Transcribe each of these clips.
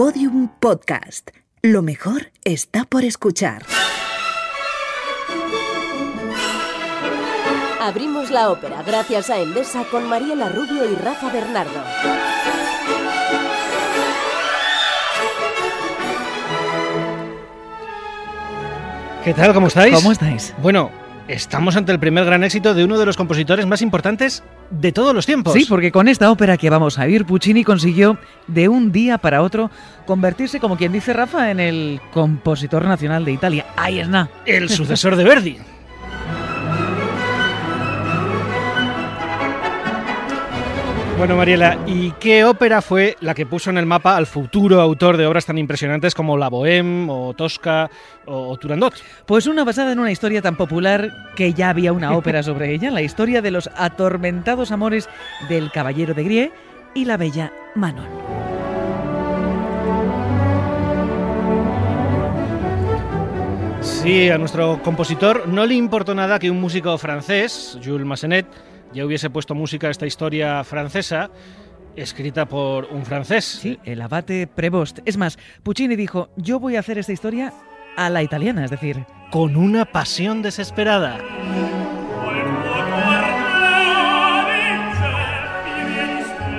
Podium Podcast. Lo mejor está por escuchar. Abrimos la ópera gracias a Endesa con Mariela Rubio y Rafa Bernardo. ¿Qué tal? ¿Cómo estáis? ¿Cómo estáis? Bueno, estamos ante el primer gran éxito de uno de los compositores más importantes de todos los tiempos. Sí, porque con esta ópera que vamos a oír, Puccini consiguió de un día para otro convertirse, como quien dice Rafa, en el compositor nacional de Italia. Ahí es nada. El sucesor de Verdi. Bueno, Mariela, ¿y qué ópera fue la que puso en el mapa al futuro autor de obras tan impresionantes como La Bohème, o Tosca, o Turandot? Pues una basada en una historia tan popular que ya había una ópera sobre ella, la historia de los atormentados amores del caballero de Grie y la bella Manon. Sí, a nuestro compositor no le importó nada que un músico francés, Jules Massenet, ya hubiese puesto música a esta historia francesa escrita por un francés. Sí, el abate Prevost. Es más, Puccini dijo, yo voy a hacer esta historia a la italiana, es decir... Con una pasión desesperada.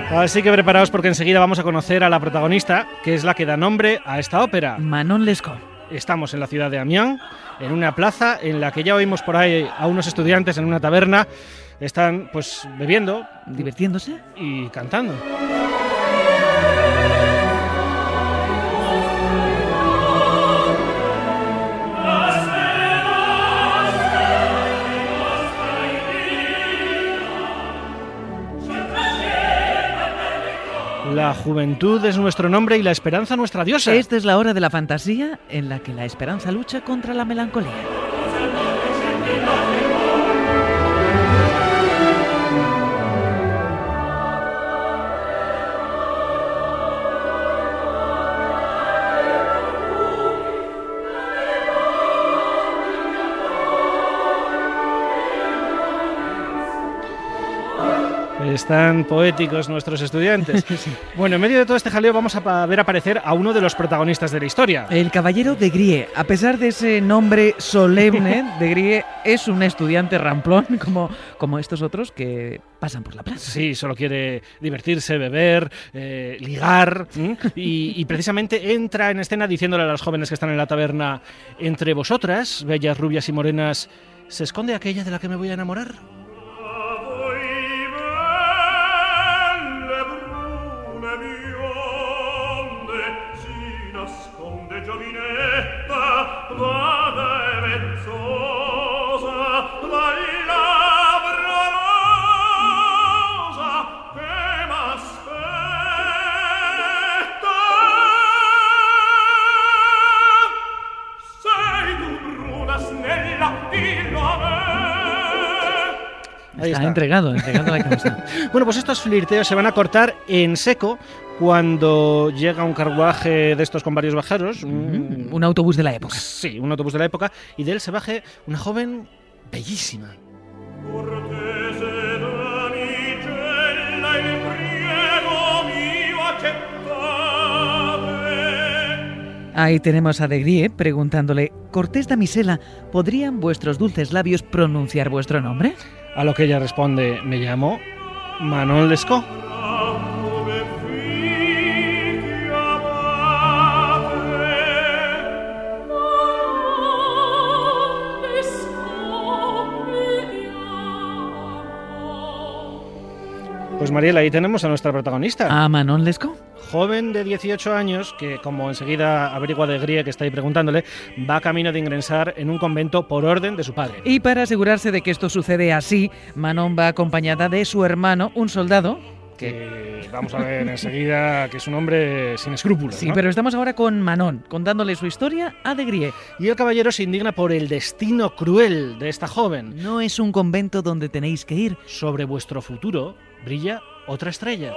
Así que preparaos porque enseguida vamos a conocer a la protagonista, que es la que da nombre a esta ópera. Manon Lescaut. Estamos en la ciudad de Amiens, en una plaza en la que ya oímos por ahí a unos estudiantes en una taberna están pues bebiendo, divirtiéndose y cantando. La juventud es nuestro nombre y la esperanza nuestra diosa. Esta es la hora de la fantasía en la que la esperanza lucha contra la melancolía. Están poéticos nuestros estudiantes. Bueno, en medio de todo este jaleo vamos a ver aparecer a uno de los protagonistas de la historia. El caballero de Grie. A pesar de ese nombre solemne, de Grie es un estudiante ramplón como, como estos otros que pasan por la plaza. Sí, solo quiere divertirse, beber, eh, ligar y, y, precisamente entra en escena diciéndole a los jóvenes que están en la taberna, entre vosotras, bellas, rubias y morenas, ¿se esconde aquella de la que me voy a enamorar? Entregado, entregando la causa. bueno, pues estos flirteos se van a cortar en seco cuando llega un carruaje de estos con varios bajeros. Un, un autobús de la época. Sí, un autobús de la época. Y de él se baje una joven bellísima. Ahí tenemos a Degrie preguntándole, Cortés Damisela, ¿podrían vuestros dulces labios pronunciar vuestro nombre? A lo que ella responde, me llamo Manon Lescaut. Pues Mariela, ahí tenemos a nuestra protagonista. ¿A Manon Lescaut? Joven de 18 años que, como enseguida averigua de Grie, que está ahí preguntándole, va camino de ingresar en un convento por orden de su padre. Y para asegurarse de que esto sucede así, Manon va acompañada de su hermano, un soldado, que vamos a ver enseguida que es un hombre sin escrúpulos. Sí, ¿no? pero estamos ahora con Manon, contándole su historia a De Grie. Y el caballero se indigna por el destino cruel de esta joven. No es un convento donde tenéis que ir. Sobre vuestro futuro brilla otra estrella.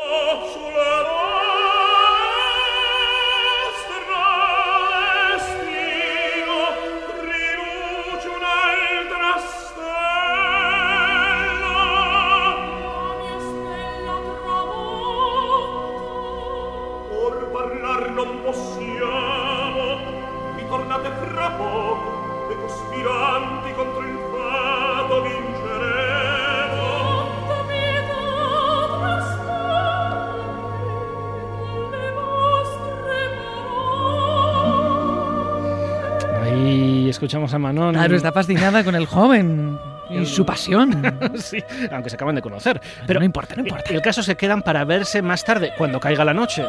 Escuchamos a Manon. Claro, está fascinada con el joven y su pasión. sí, aunque se acaban de conocer. Pero no importa, no importa. El caso se quedan para verse más tarde, cuando caiga la noche.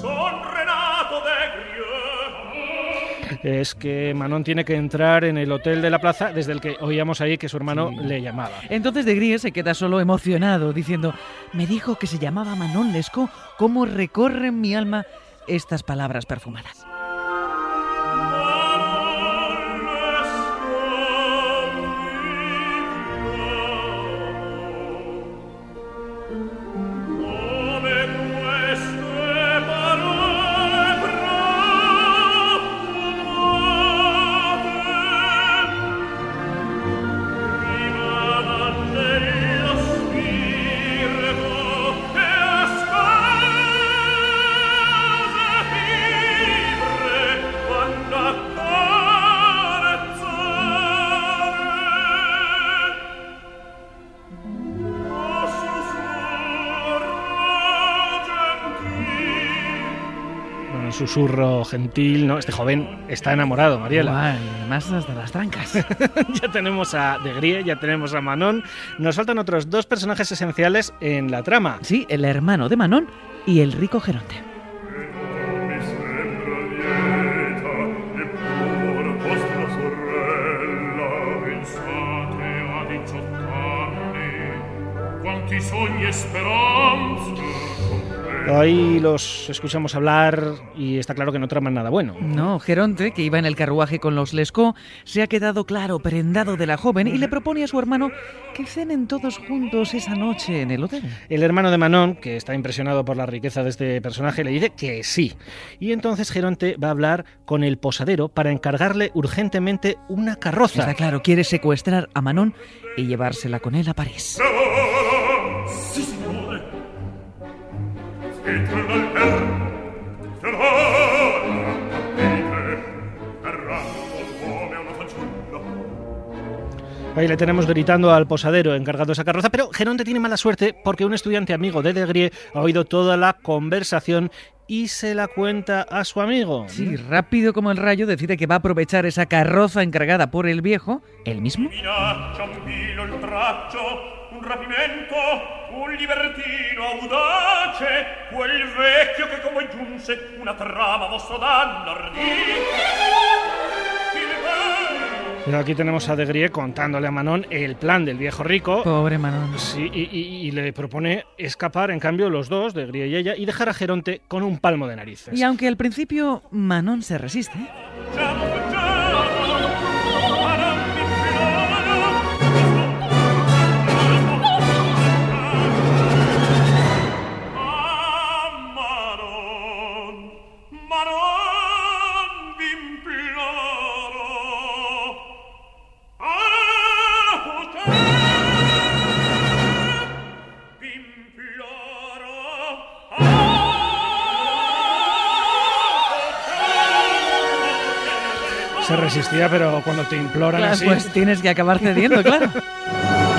son Renato de Grieux Es que Manon tiene que entrar en el hotel de la plaza desde el que oíamos ahí que su hermano le llamaba. Entonces de Gries se queda solo emocionado, diciendo, me dijo que se llamaba Manon Lescaut, ¿cómo recorren mi alma estas palabras perfumadas? Susurro gentil, ¿no? Este joven está enamorado, Mariela. Guay, además hasta las trancas. ya tenemos a De Grie, ya tenemos a Manon. Nos faltan otros dos personajes esenciales en la trama. Sí, el hermano de Manon y el rico Geronte. sogni e speranze. Ahí los escuchamos hablar y está claro que no traman nada bueno. No, Geronte, que iba en el carruaje con los Lescaut, se ha quedado claro prendado de la joven y le propone a su hermano que cenen todos juntos esa noche en el hotel. El hermano de Manon, que está impresionado por la riqueza de este personaje, le dice que sí. Y entonces Geronte va a hablar con el posadero para encargarle urgentemente una carroza. Está claro, quiere secuestrar a Manon y llevársela con él a París. Ahí le tenemos gritando al posadero encargado de esa carroza, pero Geronte tiene mala suerte porque un estudiante amigo de Degrie ha oído toda la conversación y se la cuenta a su amigo. Sí, rápido como el rayo decide que va a aprovechar esa carroza encargada por el viejo, él mismo, Rapimento, un libertino audace, quel vecchio che come giunse una trama vero Pero aquí tenemos a Degrie contándole a Manon el plan del viejo rico. pobre Manon. Sí, y, y- y le propone escapar, en cambio, los dos, Degrie y ella, y dejar a Geronte con un palmo de narices. Y aunque al principio Manon se resiste, resistía, pero cuando te imploran claro, así... pues tienes que acabar cediendo, claro.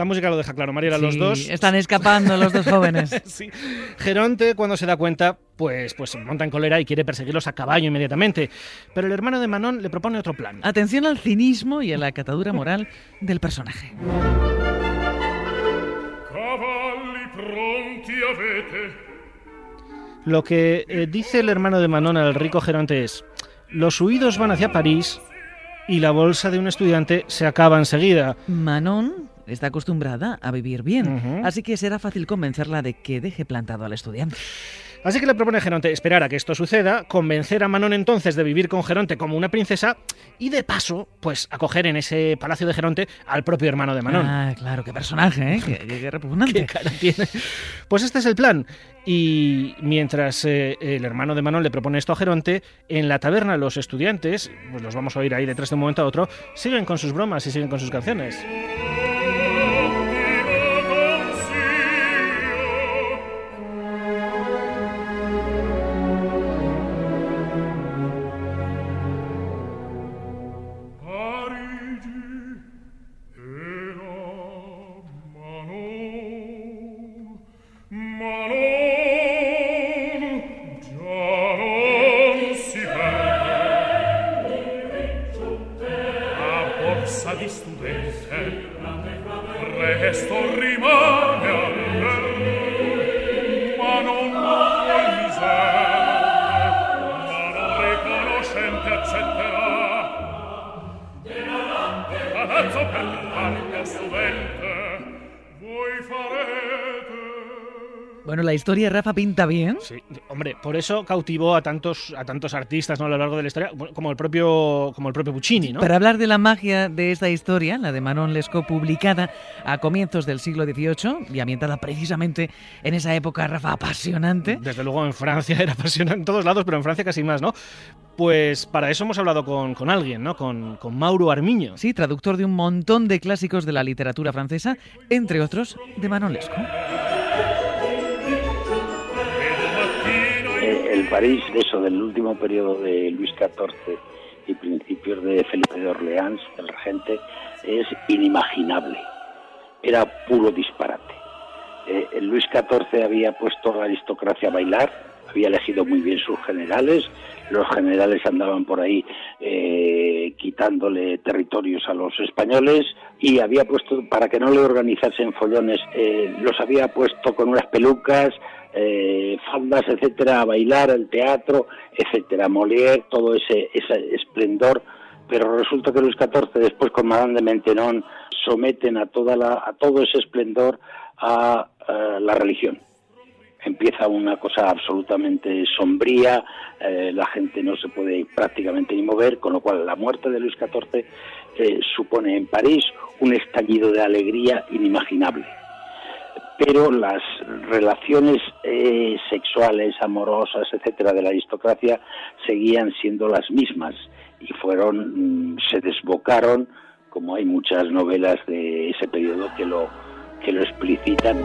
La música lo deja claro, Mariela, los Sí, dos... Están escapando los dos jóvenes. Sí. Geronte, cuando se da cuenta, pues, pues se monta en cólera y quiere perseguirlos a caballo inmediatamente. Pero el hermano de Manon le propone otro plan. Atención al cinismo y a la catadura moral del personaje. Lo que eh, dice el hermano de Manon al rico Geronte es: los huidos van hacia París y la bolsa de un estudiante se acaba enseguida. Manon está acostumbrada a vivir bien, así que será fácil convencerla de que deje plantado al estudiante. Así que le propone a Geronte esperar a que esto suceda, convencer a Manon entonces de vivir con Geronte como una princesa y de paso, pues acoger en ese palacio de Geronte al propio hermano de Manon. Ah, claro, qué personaje, ¿eh? Qué, qué- qué repugnante. ¿Qué cara tiene? Pues este es el plan. Y mientras eh, el hermano de Manon le propone esto a Geronte, en la taberna los estudiantes, pues los vamos a oír ahí detrás de un momento a otro, siguen con sus bromas y siguen con sus canciones. Bueno, la historia, Rafa, pinta bien. Sí, hombre, por eso cautivó a tantos, a tantos artistas ¿no? a lo largo de la historia, como el propio, como el propio Puccini, ¿no? Para hablar de la magia de esta historia, la de Manon Lescaut, publicada a comienzos del siglo XVIII y ambientada precisamente en esa época, Rafa, apasionante. Desde luego en Francia era apasionante en todos lados, pero en Francia casi más, ¿no? Pues para eso hemos hablado con, con alguien, ¿no? Con, con Mauro Armiño. Sí, traductor de un montón de clásicos de la literatura francesa, entre otros de Manon Lescaut. París eso del último periodo de Luis XIV y principios de Felipe de Orleans, el regente, es inimaginable. Era puro disparate. Eh, Luis XIV había puesto a la aristocracia a bailar, había elegido muy bien sus generales, los generales andaban por ahí eh, quitándole territorios a los españoles y había puesto, para que no le organizasen follones, eh, los había puesto con unas pelucas, eh, faldas, etcétera, a bailar, al teatro, etcétera, Molière, todo ese, ese esplendor, pero resulta que Luis XIV después con Madame de Maintenon someten a toda la, a todo ese esplendor a, a la religión empieza una cosa absolutamente sombría, eh, la gente no se puede prácticamente ni mover, con lo cual la muerte de Luis XIV eh, supone en París un estallido de alegría inimaginable. Pero las relaciones eh, sexuales, amorosas, etcétera, de la aristocracia seguían siendo las mismas y fueron, mm, se desbocaron, como hay muchas novelas de ese periodo que lo, que lo explicitan.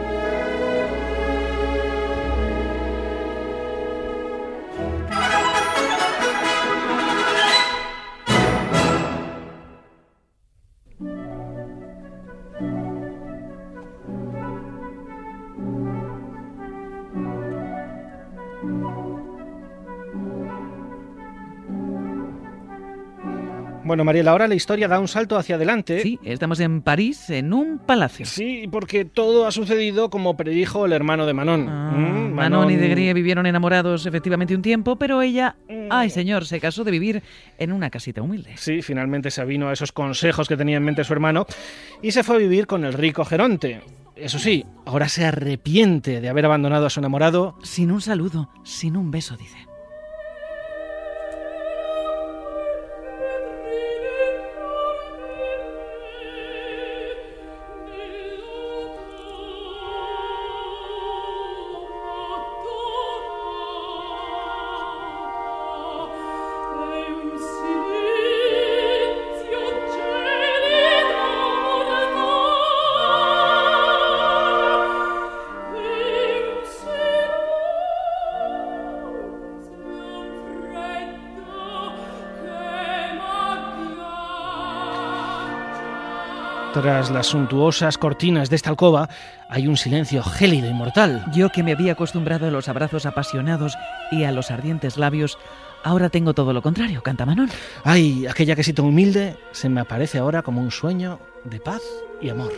Bueno, Mariela, ahora la historia da un salto hacia adelante. Sí, estamos en París, en un palacio. Sí, porque todo ha sucedido como predijo el hermano de Manon. Ah, Mm, Manon y Degrie vivieron enamorados efectivamente un tiempo, pero ella, Mm. ay señor, se casó de vivir en una casita humilde. Sí, finalmente se avino a esos consejos que tenía en mente su hermano y se fue a vivir con el rico Geronte. Eso sí, ahora se arrepiente de haber abandonado a su enamorado. Sin un saludo, sin un beso, dice. Tras las suntuosas cortinas de esta alcoba hay un silencio gélido y mortal. Yo que me había acostumbrado a los abrazos apasionados y a los ardientes labios, ahora tengo todo lo contrario, canta Manon. Ay, aquella quesita humilde se me aparece ahora como un sueño de paz y amor.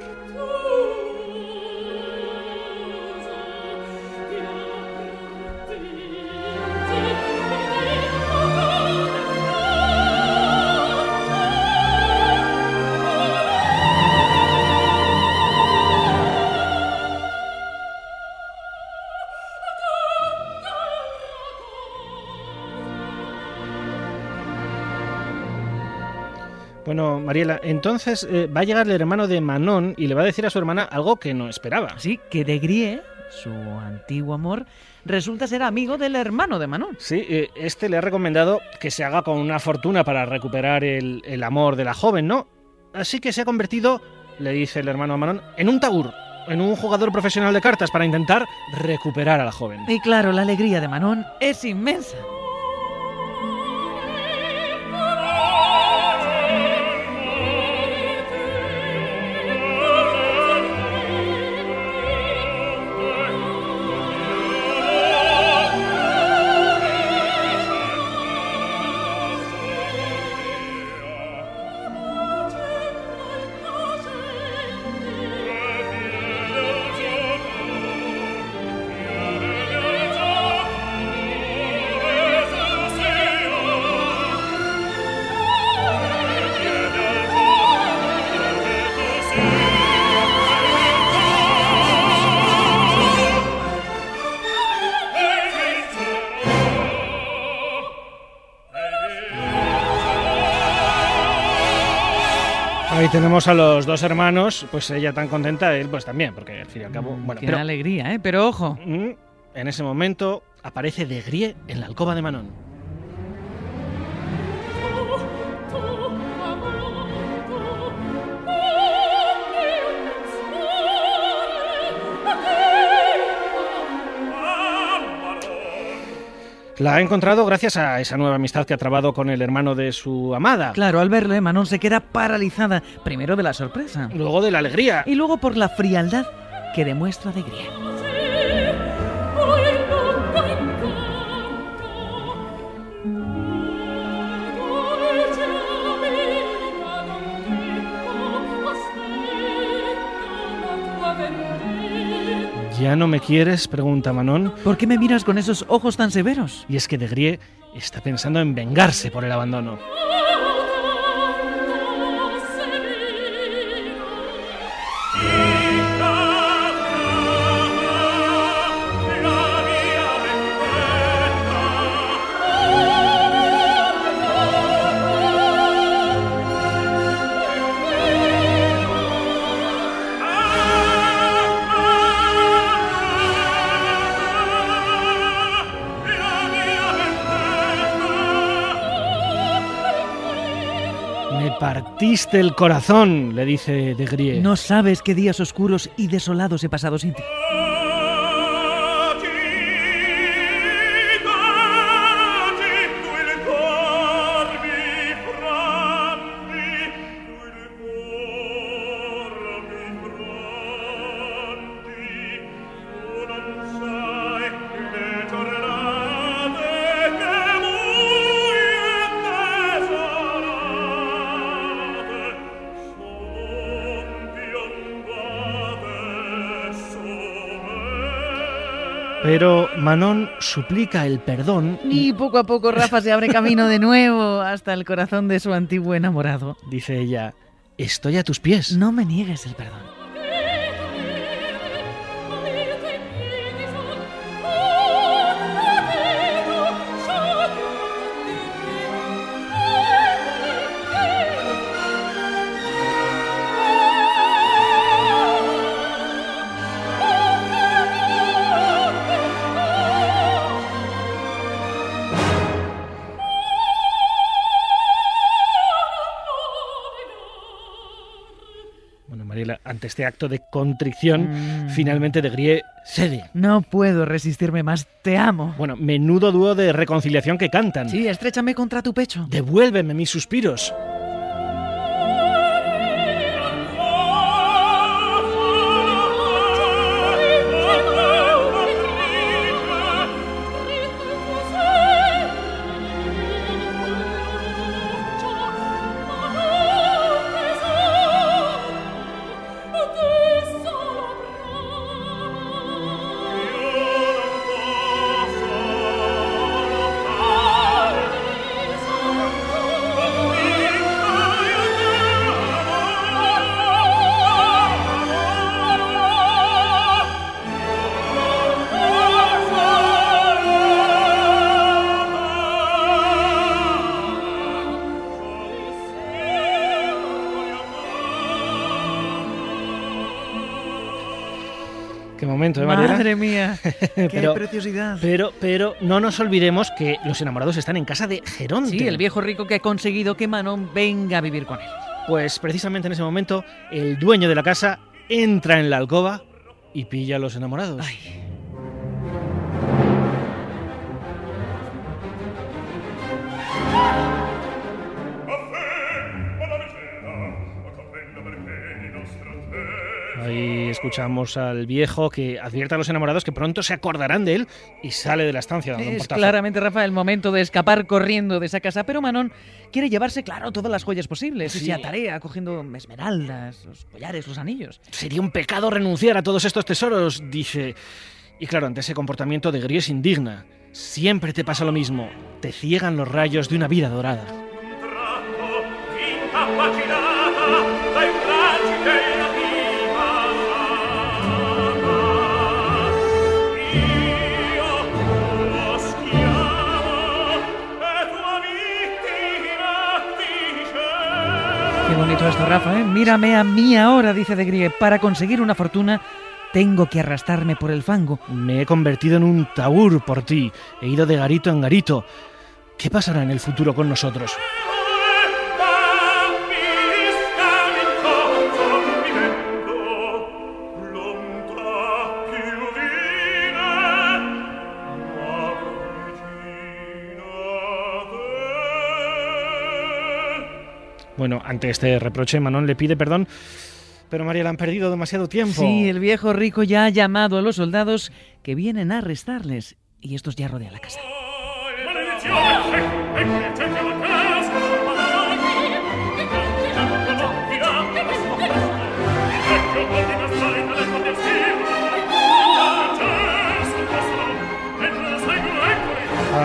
Mariela, entonces eh, va a llegar el hermano de Manon y le va a decir a su hermana algo que no esperaba. Sí, que de Grie, su antiguo amor, resulta ser amigo del hermano de Manon. Sí, eh, este le ha recomendado que se haga con una fortuna para recuperar el, el amor de la joven, ¿no? Así que se ha convertido, le dice el hermano a Manon, en un taur, en un jugador profesional de cartas para intentar recuperar a la joven. Y claro, la alegría de Manon es inmensa. Ahí tenemos a los dos hermanos, pues ella tan contenta, él pues también, porque al fin y al cabo... Bueno, Qué pero alegría, ¿eh? Pero ojo, mm, en ese momento aparece de Grie en la alcoba de Manon. La ha encontrado gracias a esa nueva amistad que ha trabado con el hermano de su amada. claro, al verle, Manon se queda paralizada, primero de la sorpresa Luego de la alegría. y luego por la frialdad que demuestra de Grie. ¿Ya no me quieres? pregunta Manon. ¿Por qué me miras con esos ojos tan severos? Y es que de Grie está pensando en vengarse por el abandono. Partiste el corazón, le dice de Grie. No sabes qué días oscuros y desolados he pasado sin ti. Pero Manon suplica el perdón Y poco a poco Rafa se abre camino de nuevo hasta el corazón de su antiguo enamorado. dice ella, estoy a tus pies. No me niegues el perdón. Este acto de contrición, Mm. finalmente de Grie cede. No puedo resistirme más. Te amo. Bueno, menudo dúo de reconciliación que cantan. Sí, estrechame contra tu pecho. Devuélveme mis suspiros. Momento, ¿eh, Mariela? Madre mía, qué Pero- preciosidad. Pero, pero no nos olvidemos que los enamorados están en casa de Geronte. Sí, el viejo rico que ha conseguido que Manon venga a vivir con él. Pues precisamente en ese momento, el dueño de la casa entra en la alcoba y pilla a los enamorados. Ay. Ahí escuchamos al viejo que advierte a los enamorados que pronto se acordarán de él y sale de la estancia dando un Es claramente, Rafa, el momento de escapar corriendo de esa casa, pero Manon quiere llevarse, claro, todas las joyas posibles y Sí. se atarea cogiendo esmeraldas, los collares, los anillos. Sería un pecado renunciar a todos estos tesoros, dice. Y claro, ante ese comportamiento de Gris indigna. Siempre te pasa lo mismo. Te ciegan los rayos de una vida dorada. Esto, Rafa, ¿eh? Mírame a mí ahora, dice de Grie. Para conseguir una fortuna, tengo que arrastrarme por el fango. Me he convertido en un taur por ti. He ido de garito en garito. ¿Qué pasará en el futuro con nosotros? Bueno, ante este reproche, Manon le pide perdón, pero María le han perdido demasiado tiempo. Sí, el viejo rico ya ha llamado a los soldados que vienen a arrestarles. Y estos ya rodean la casa.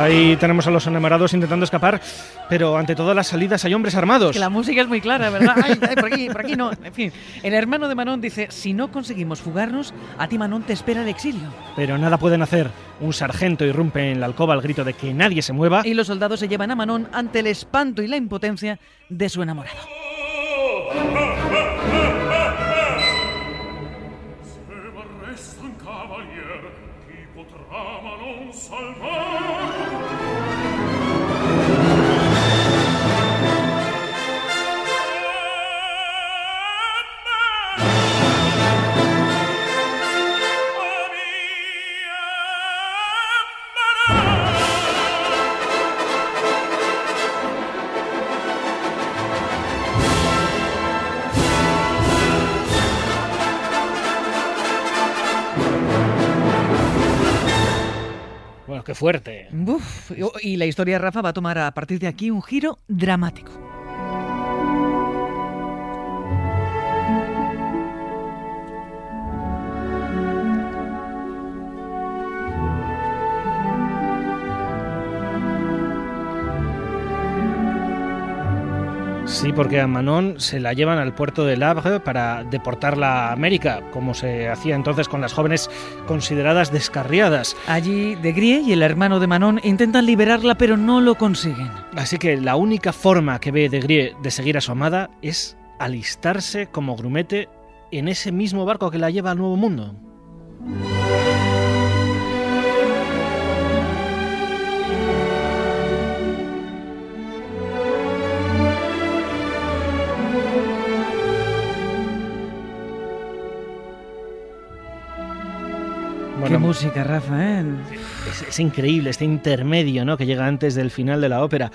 Ahí tenemos a los enamorados intentando escapar, pero ante todas las salidas hay hombres armados. Que la música es muy clara, ¿verdad? Ay, ay, por aquí, por aquí no. En fin, el hermano de Manon dice, si no conseguimos fugarnos, a ti Manon te espera el exilio. Pero nada pueden hacer. Un sargento irrumpe en la alcoba al grito de que nadie se mueva. Y los soldados se llevan a Manon ante el espanto y la impotencia de su enamorado. Fuerte. Y la historia, Rafa, va a tomar a partir de aquí un giro dramático. Sí, porque a Manon se la llevan al puerto de Havre para deportarla a América, como se hacía entonces con las jóvenes consideradas descarriadas. Allí, De Grie y el hermano de Manon intentan liberarla, pero no lo consiguen. Así que la única forma que ve de Grie de seguir a su amada es alistarse como grumete en ese mismo barco que la lleva al Nuevo Mundo. Qué música, Rafa, ¿eh? Es, es increíble este intermedio ¿no? que llega antes del final de la ópera.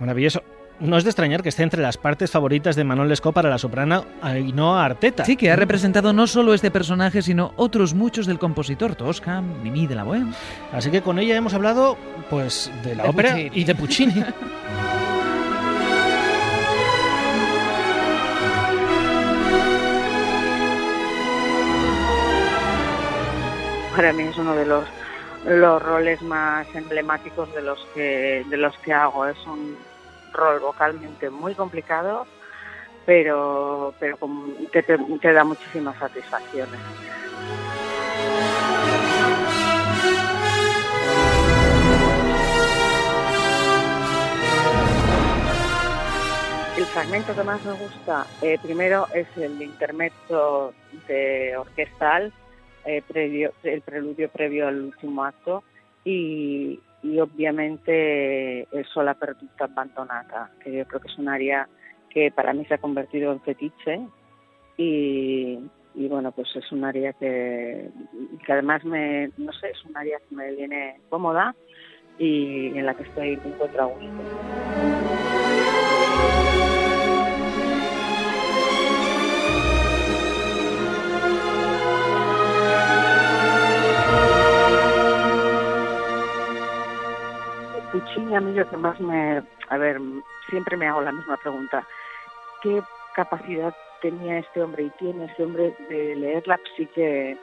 Maravilloso. No es de extrañar que esté entre las partes favoritas de Manon Lescaut para la soprano Ainhoa Arteta. Sí, que ha representado no solo este personaje, sino otros muchos del compositor, Tosca, Mimi de la Bohème. Así que con ella hemos hablado pues de la De ópera Puccini. y de Puccini. para mí es uno de los los roles más emblemáticos de los que de los que hago. Es un rol vocalmente muy complicado pero pero que te, te da muchísimas satisfacciones. El fragmento que más me gusta eh, primero es el intermezzo de orquestal eh, el preludio previo al último acto y, y obviamente el Sola Perduta Abandonata, que yo creo que es un área que para mí se ha convertido en fetiche y, y bueno, pues es un área que, además me, no sé, es un área que viene cómoda y en la que estoy me encuentro a gusto. Puccini a mí lo que más me... A ver, siempre me hago la misma pregunta. ¿Qué capacidad tenía este hombre y tiene este hombre de leer la psique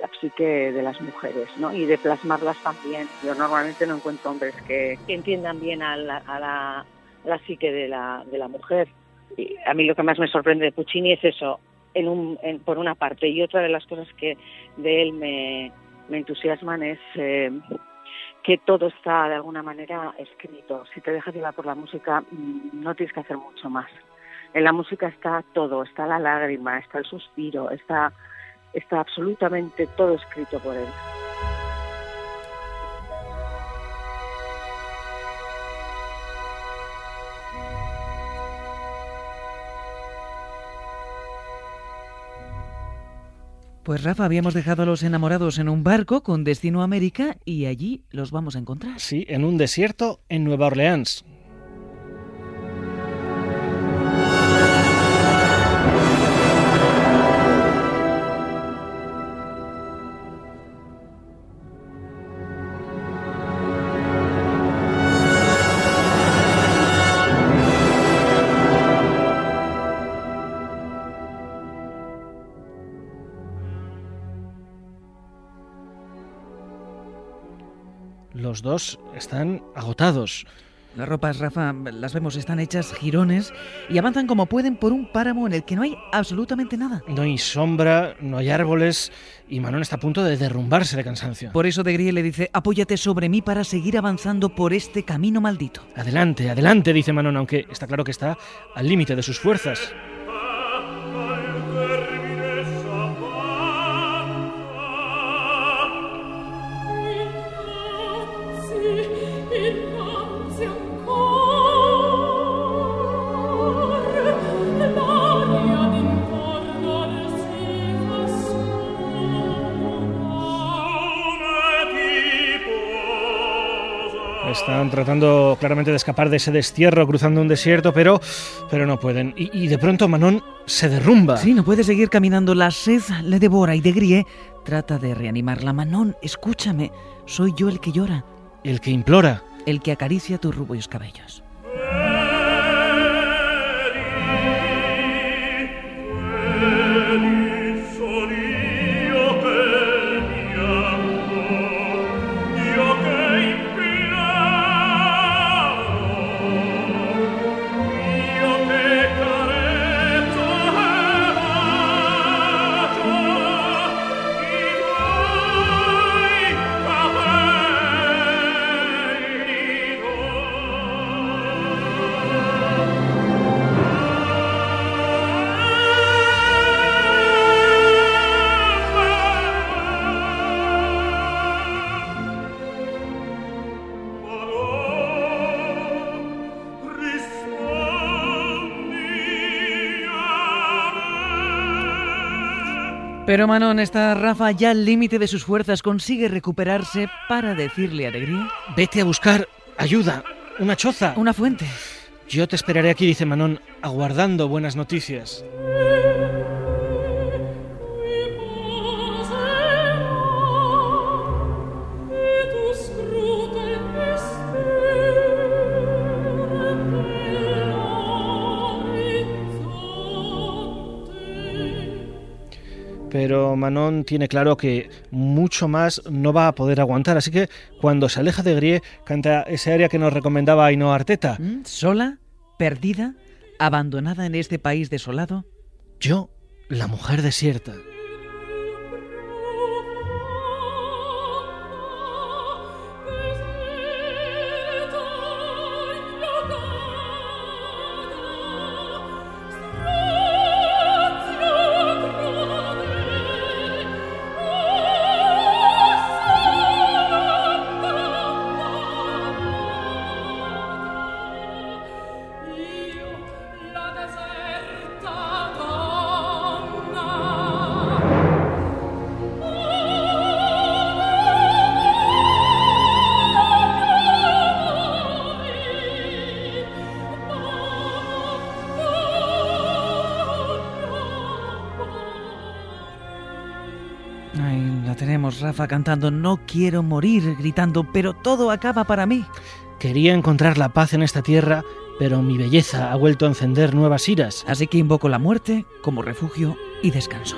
la psique de las mujeres ¿no? y de plasmarlas también. Yo normalmente no encuentro hombres que, entiendan bien a la, a la, psique de la, de la mujer. Y a mí lo que más me sorprende de Puccini es eso, en un, por una parte. Y otra de las cosas que de él me, me entusiasman es eh, que todo está de alguna manera escrito. Si te dejas llevar por la música, mm, no tienes que hacer mucho más. En la música está todo, está la lágrima, está el suspiro, está, está absolutamente todo escrito por él. Pues Rafa, habíamos dejado a los enamorados en un barco con destino a América y allí los vamos a encontrar. Sí, en un desierto en Nueva Orleans. Los dos están agotados. Las ropas, Rafa, las vemos, están hechas girones y avanzan como pueden por un páramo en el que no hay absolutamente nada. No hay sombra, no hay árboles y Manon está a punto de derrumbarse de cansancio. Por eso de Grie le dice, apóyate sobre mí para seguir avanzando por este camino maldito. Adelante, adelante, dice Manon, aunque está claro que está al límite de sus fuerzas. Están tratando claramente de escapar de ese destierro cruzando un desierto, pero, pero no pueden. Y, de pronto Manon se derrumba. Sí, no puede seguir caminando. La sed le devora y de Grie trata de reanimarla. Manon, escúchame. Soy yo el que llora. El que implora. El que acaricia tus rubios cabellos. Pero Manon, está Rafa ya al límite de sus fuerzas, consigue recuperarse para decirle a Alegría... Vete a buscar ayuda, una choza. Una fuente. Yo te esperaré aquí, dice Manon, aguardando buenas noticias. Manon tiene claro que mucho más no va a poder aguantar, así que cuando se aleja de Grie canta ese área que nos recomendaba Ainhoa Arteta. ¿Mm? ¿Sola? ¿Perdida? ¿Abandonada en este país desolado? Yo, la mujer desierta. Rafa, cantando No quiero morir, gritando, pero todo acaba para mí. Quería encontrar la paz en esta tierra, pero mi belleza ha vuelto a encender nuevas iras. Así que invoco la muerte como refugio y descanso.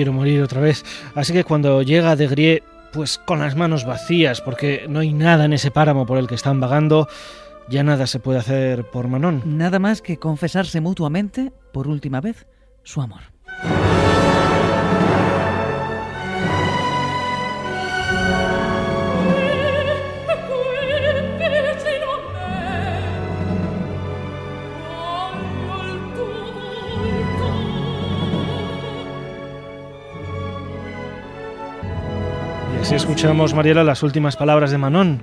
Quiero morir otra vez. Así que cuando llega de Grie, pues con las manos vacías, porque no hay nada en ese páramo por el que están vagando, ya nada se puede hacer por Manon. Nada más que confesarse mutuamente, por última vez, su amor. Así escuchamos, Mariela, las últimas palabras de Manon.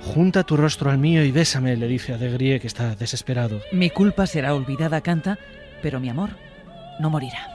Junta tu rostro al mío y bésame, le dice a de que está desesperado. Mi culpa será olvidada, canta, pero mi amor no morirá.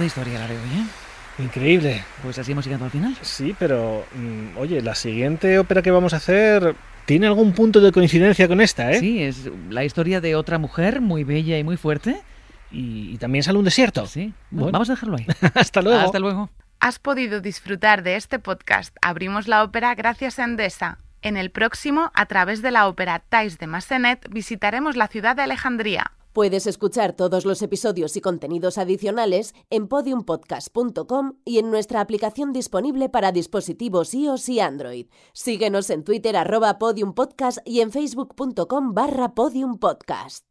Menuda historia la de hoy, ¿eh? Increíble. Pues así hemos llegado al final. Sí, pero mm, oye, la siguiente ópera que vamos a hacer tiene algún punto de coincidencia con esta, ¿eh? Sí, es la historia de otra mujer muy bella y muy fuerte. Y, y también sale un desierto. Sí. Bueno. Vamos a dejarlo ahí. Hasta luego. Hasta luego. Has podido disfrutar de este podcast Abrimos la ópera gracias a Endesa. En el próximo, a través de la ópera Tais de Massenet, visitaremos la ciudad de Alejandría. Puedes escuchar todos los episodios y contenidos adicionales en podiumpodcast.com y en nuestra aplicación disponible para dispositivos iOS y Android. Síguenos en Twitter arroba podiumpodcast y en facebook.com barra podiumpodcast.